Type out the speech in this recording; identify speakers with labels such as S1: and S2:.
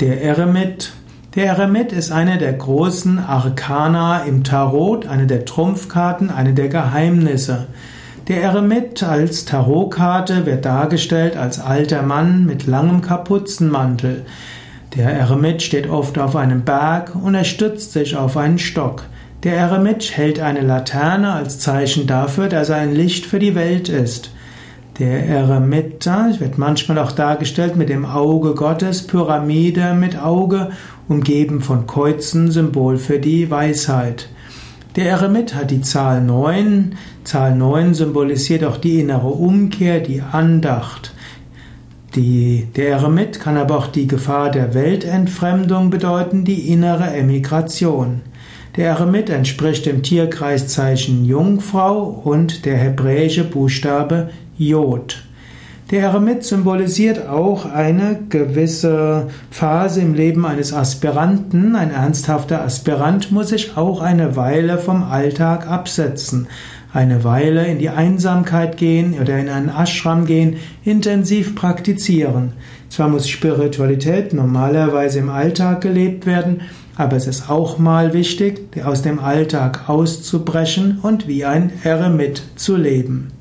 S1: Der Eremit. Der Eremit ist eine der großen Arkana im Tarot, eine der Trumpfkarten, eine der Geheimnisse. Der Eremit als Tarotkarte wird dargestellt als alter Mann mit langem Kapuzenmantel. Der Eremit steht oft auf einem Berg und er stützt sich auf einen Stock. Der Eremit hält eine Laterne als Zeichen dafür, dass er ein Licht für die Welt ist. Der Eremita wird manchmal auch dargestellt mit dem Auge Gottes, Pyramide mit Auge, umgeben von Kreuzen, Symbol für die Weisheit. Der Eremit hat die Zahl 9. Zahl 9 symbolisiert auch die innere Umkehr, die Andacht. Die, der Eremit kann aber auch die Gefahr der Weltentfremdung bedeuten, die innere Emigration. Der Eremit entspricht dem Tierkreiszeichen Jungfrau und der hebräische Buchstabe Jod. Der Eremit symbolisiert auch eine gewisse Phase im Leben eines Aspiranten. Ein ernsthafter Aspirant muss sich auch eine Weile vom Alltag absetzen, eine Weile in die Einsamkeit gehen oder in einen Ashram gehen, intensiv praktizieren. Zwar muss Spiritualität normalerweise im Alltag gelebt werden, aber es ist auch mal wichtig, aus dem Alltag auszubrechen und wie ein Eremit zu leben.